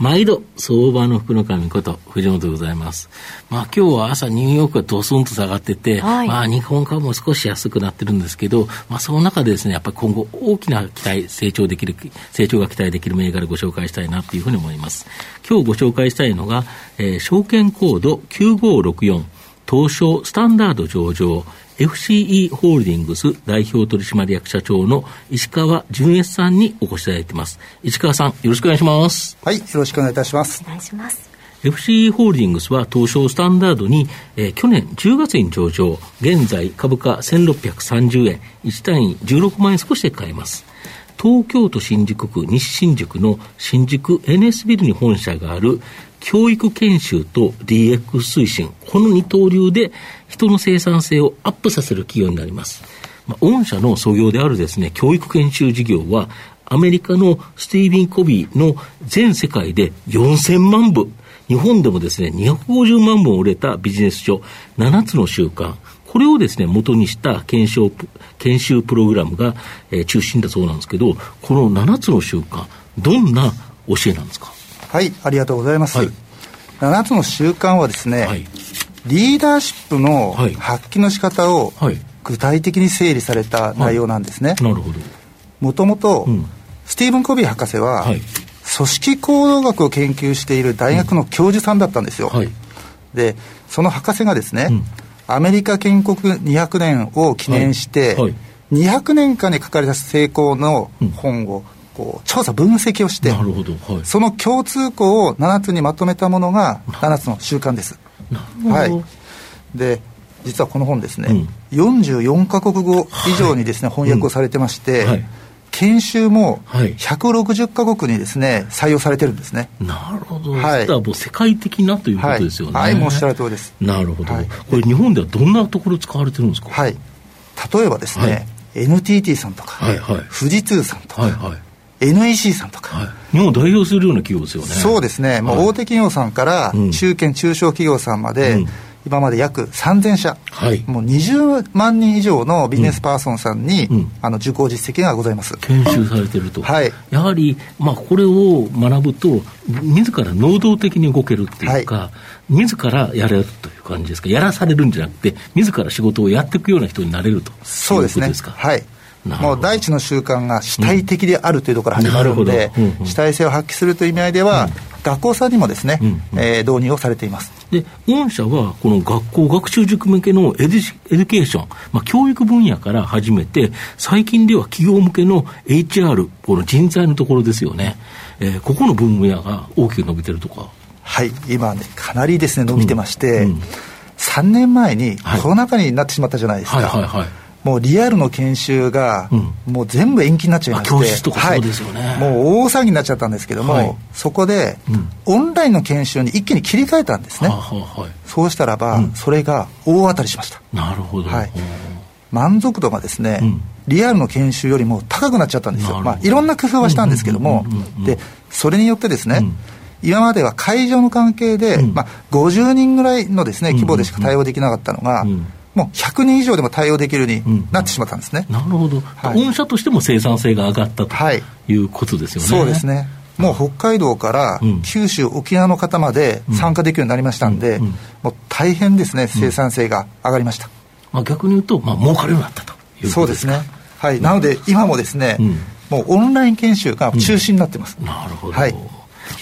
毎度、相場の福の神こと、藤本でございます。まあ今日は朝ニューヨークがドスンと下がってて、はい、まあ日本株も少し安くなってるんですけど、まあその中でですね、やっぱり今後大きな期待、成長できる、成長が期待できる銘柄ご紹介したいなというふうに思います。今日ご紹介したいのが、えー、証券コード9564、東証スタンダード上場、FCE ホールディングス代表取締役社長の石川淳一さんにお越しいただいています。石川さん、よろしくお願いします。はい、よろしくお願いいたします。お願いします。FCE ホールディングスは東証スタンダードに、えー、去年10月に上場、現在株価1630円、1単位16万円少しで買えます。東京都新宿区西新宿の新宿 NS ビルに本社がある教育研修と DX 推進、この二刀流で人の生産性をアップさせる企業になります。まあ、御社の創業であるですね、教育研修事業は、アメリカのスティービン・コビーの全世界で4000万部、日本でもですね、250万本売れたビジネス書、7つの習慣、これをですね、元にした研修研修プログラムが、えー、中心だそうなんですけど、この7つの習慣、どんな教えなんですか？はい、ありがとうございます。はい、7つの習慣はですね、はい、リーダーシップの発揮の仕方を具体的に整理された内容なんですね。なるほど。もともと、スティーブン・コビー博士は、組織行動学を研究している大学の教授さんだったんですよ。はい、で、その博士がですね、うん、アメリカ建国200年を記念して、はい。はい、200年間に書かれた成功の本をこう調査分析をして、なるほどはい、その共通項を7つにまとめたものが7つの習慣です。はい、で実はこの本ですね、うん、44か国語以上にですね、はい、翻訳をされてまして、うん。はい、研修も160か国にですね採用されてるんですね。なるほど、はい、もう世界的なということですよね、はい、はい、もうおっしゃる通りです。なるほど、これ日本ではどんなところ使われてるんですか？はい。例えばですね、NTT さんとか、はいはい、富士通さんとか、はいはい NEC さんとか、はい、日本を代表するような企業ですよね。そうですね、もう大手企業さんから中堅、中小企業さんまで、うん。今まで約3000社、はい、もう20万人以上のビジネスパーソンさんに、うん、あの受講実績がございます。研修されてると、はい、やはり、まあ、これを学ぶと、自ら能動的に動けるっていうか、はい、自らやれるという感じですか、やらされるんじゃなくて、自ら仕事をやっていくような人になれるとそうですね。はいもう第一の習慣が主体的であるというところから始まるので、主体性を発揮するという意味合いでは、学校さんにもですね、え導入をされています。で御社はこの学校学習塾向けのエデエデュケーション、まあ、教育分野から始めて最近では企業向けの HR この人材のところですよね、えー、ここの分野が大きく伸びてるとか。はい。今ねかなりですね伸びてまして、うんうん、3年前にコロナ禍になってしまったじゃないですか、はいはいはいはいもうリアルの研修が、もう全部延期になっちゃいまして、教室とかそうですよね、はい、もう大騒ぎになっちゃったんですけども、はい、そこで、オンラインの研修に一気に切り替えたんですね、ははい、そうしたらば、うん、それが大当たりしました。なるほど、はい、満足度がですね、うん、リアルの研修よりも高くなっちゃったんですよ、まあ、いろんな工夫はしたんですけども、でそれによってですね、うん。今までは会場の関係で、うん、まあ、50人ぐらいのです、ね、規模でしか対応できなかったのが、うんもう100人以上でも対応できるようになってしまったんですね、うん、なるほど、はい、御社としても生産性が上がったとい。うことですよね、そうですね。もう北海道から九州、沖縄の方まで参加できるようになりましたんで、もう大変ですね、生産性が上がりました、まあ、逆に言うと、まあ儲かるようになったというそうですね、はい、なので今もですね、もうオンライン研修が中心になってます。なるほど、はい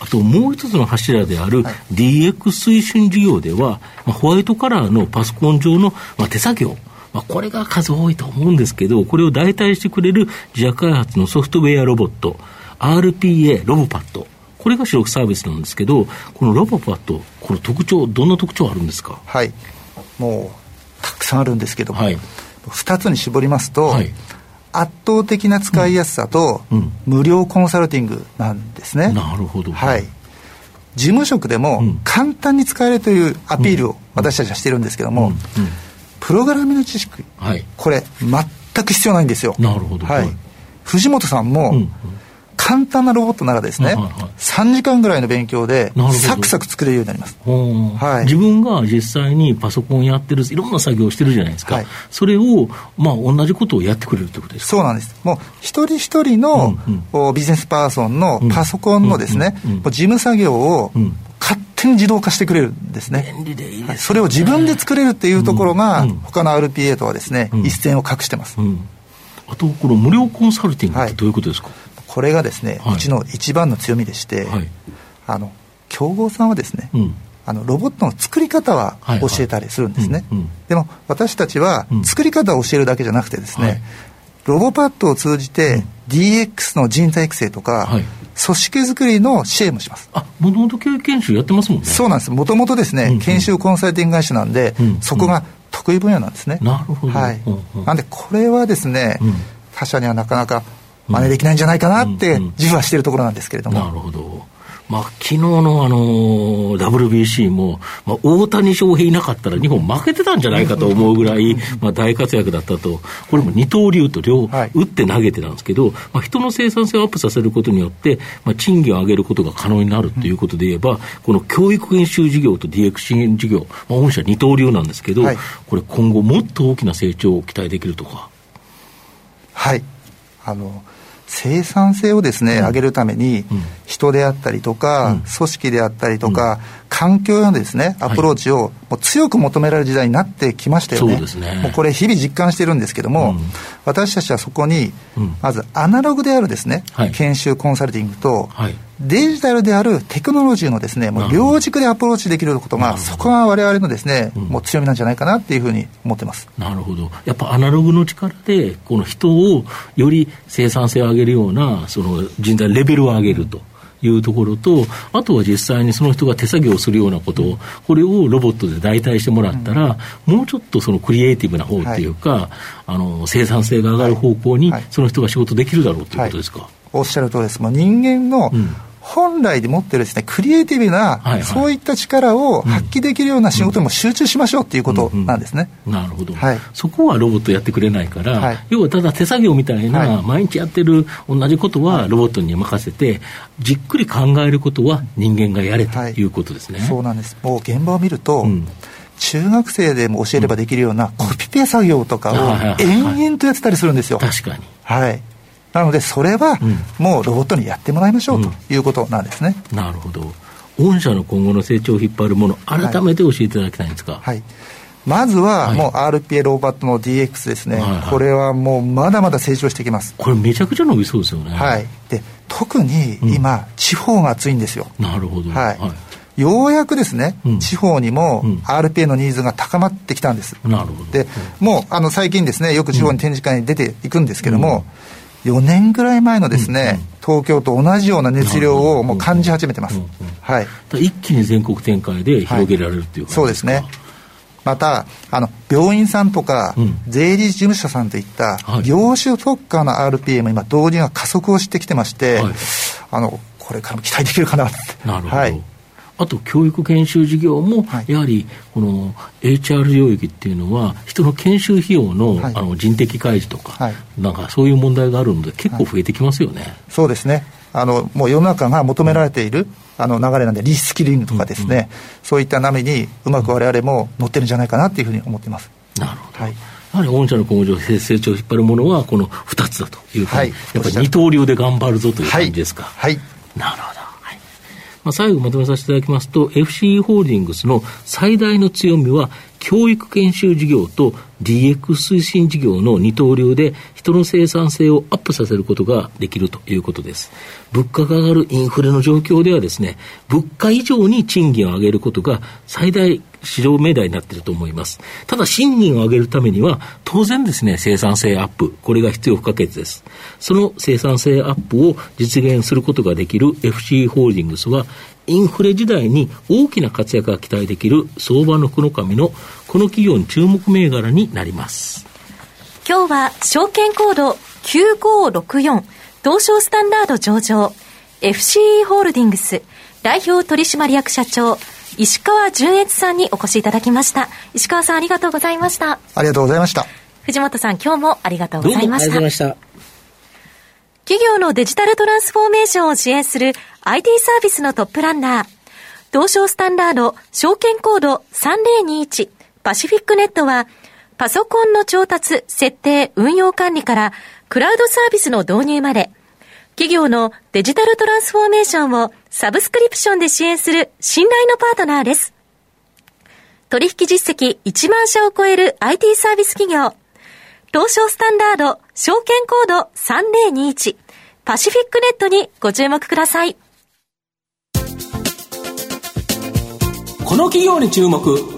あともう一つの柱である DX 推進事業では、まあ、ホワイトカラーのパソコン上の、まあ、手作業、まあ、これが数多いと思うんですけど、これを代替してくれる自社開発のソフトウェアロボット、RPA ロボパッド。これが主力サービスなんですけど、このロボパッド、この特徴、どんな特徴あるんですか？はい。もう、たくさんあるんですけども、はい、2つに絞りますと、はい、圧倒的な使いやすさと、無料コンサルティングなんですね。なるほど。はい。事務職でも簡単に使えるというアピールを私たちはしてるんですけども、プログラミング知識、はい、これ全く必要ないんですよ。なるほど、はい、藤本さんも、うん。うん簡単なロボットならですね、はいはい、3時間ぐらいの勉強で、サクサク作れるようになります、はい、自分が実際にパソコンやってる、いろんな作業をしてるじゃないですか、はい、それを、まあ、同じことをやってくれるということですそうなんです、もう一人一人の、うんうん、ビジネスパーソンのパソコンのですね、事務作業を、勝手に自動化してくれるんですね。便利でいいです、ね、それを自分で作れるっていうところが、うん。うん、他の RPA とはですね、うん、一線を画してます。あと、この無料コンサルティングってどういうことですか、はいこれがですね、はい、うちの一番の強みでして、はい、あの競合さんはですね、うん、あのロボットの作り方は教えたりするんですね、でも私たちは作り方を教えるだけじゃなくてですね、ロボパッドを通じて DX の人材育成とか、はい、組織づくりの支援もします。あ、もともと教育研修やってますもんね。そうなんです。もともとですね、うんうん、研修コンサルティング会社なんで、うんうん、そこが得意分野なんですね。なるほど。はい。うんうん、なんで、これはですね、うん、他社にはなかなか真似できないんじゃないかなって自負はしているところなんですけれども。なるほど。まあ、昨日のあの WBC も、まあ、大谷翔平いなかったら日本負けてたんじゃないかと思うぐらい、まあ、大活躍だったと、これも二刀流と両、打って投げてたんですけど、まあ、人の生産性をアップさせることによって、まあ、賃金を上げることが可能になるということで言えば、この教育研修事業と DX 支援事業、まあ、御社二刀流なんですけど、これ今後もっと大きな成長を期待できるとか。はい。あの、生産性をですね、うん、上げるために、人であったりとか、うん、組織であったりとか、うん、環境へのですね、アプローチをもう強く求められる時代になってきましたよね。ね。もうこれ日々実感してるんですけども、私たちはそこに、まずアナログであるですね、はい、研修コンサルティングと、はいデジタルであるテクノロジーのですね、もう両軸でアプローチできることが、そこがわれわれのですね、うん、もう強みなんじゃないかなっていうふうに思ってます。なるほど。やっぱアナログの力で、この人をより生産性を上げるような、その人材レベルを上げると。いうところと、あとは実際にその人が手作業をするようなことを、これをロボットで代替してもらったら、もうちょっとそのクリエイティブな方っていうか、はい、あの生産性が上がる方向に、その人が仕事できるだろうということですか？はい、おっしゃるとりです。もう人間の、うん本来で持ってるですね、クリエイティブな、はいはい、そういった力を発揮できるような仕事にも集中しましょうっていうことなんですね。なるほど、はい。そこはロボットやってくれないから、はい、要はただ手作業みたいな、毎日やってる同じことはロボットに任せて、じっくり考えることは人間がやれということですね。そうなんです。もう現場を見ると、うん中学生でも教えればできるようなコピペ作業とかを延々とやってたりするんですよ。確かに。はい。なので、それはもうロボットにやってもらいましょうということなんですね。うん、なるほど。御社の今後の成長を引っ張るもの、改めて教えていただきたいんですか？はい、はいまずは、もう RPA ローバットの DX ですね、はいはい、これはもうまだまだ成長してきます。これ、めちゃくちゃ伸びそうですよね。はい、で特に今、うん、地方が熱いんですよ。なるほど、はい、はい、ようやくですね、うん、地方にも RPA のニーズが高まってきたんです。なるほど。で、もうあの最近ですね、よく地方に展示会に出ていくんですけども、うん4年ぐらい前のですね、東京と同じような熱量をもう感じ始めてます。はい。一気に全国展開で広げられるっていう、はい、そうですね。また、あの、病院さんとか、税理士事務所さんといった、業種特化の RPM、今、導入が加速をしてきてまして、はい、あの、これからも期待できるかななるほど。はいあと教育研修事業も、やはりこの HR 領域っていうのは、人の研修費用の,、あの人的開示とか、なんかそういう問題があるので、結構増えてきますよね、そうですね。あの、もう世の中が求められている、あの流れなんで、リスキリングとかですね、うんうん、そういった波にうまくわれわれも乗ってるんじゃないかなというふうに思っています。なるほど、はい。やはり御社の今後成長を引っ張るものはこの2つだというか、はい、やっぱり二刀流で頑張るぞという感じですか。はい、はい、なるほど。まあ、最後まとめさせていただきますと、FCE ホールディングスの最大の強みは、教育研修事業と DX 推進事業の二刀流で人の生産性をアップさせることができるということです。物価が上がるインフレの状況ではですね、物価以上に賃金を上げることが最大市場命題になっていると思います。ただ、賃金を上げるためには、当然ですね、生産性アップ、これが必要不可欠です。その生産性アップを実現することができる FC ホールディングスは、インフレ時代に大きな活躍が期待できる相場の福の神のこの企業に注目銘柄になります。今日は証券コード9564東証スタンダード上場 FCE ホールディングス代表取締役社長石川淳越さんにお越しいただきました。石川さんありがとうございました。ありがとうございました。藤本さん今日もありがとうございました。ありがとうございました。企業のデジタルトランスフォーメーションを支援する IT サービスのトップランナー、東証スタンダード証券コード3021パシフィックネットは、パソコンの調達、設定、運用管理から、クラウドサービスの導入まで、企業のデジタルトランスフォーメーションをサブスクリプションで支援する信頼のパートナーです。取引実績1万社を超える IT サービス企業、東証スタンダード証券コード3021パシフィックネットにご注目ください。この企業に注目、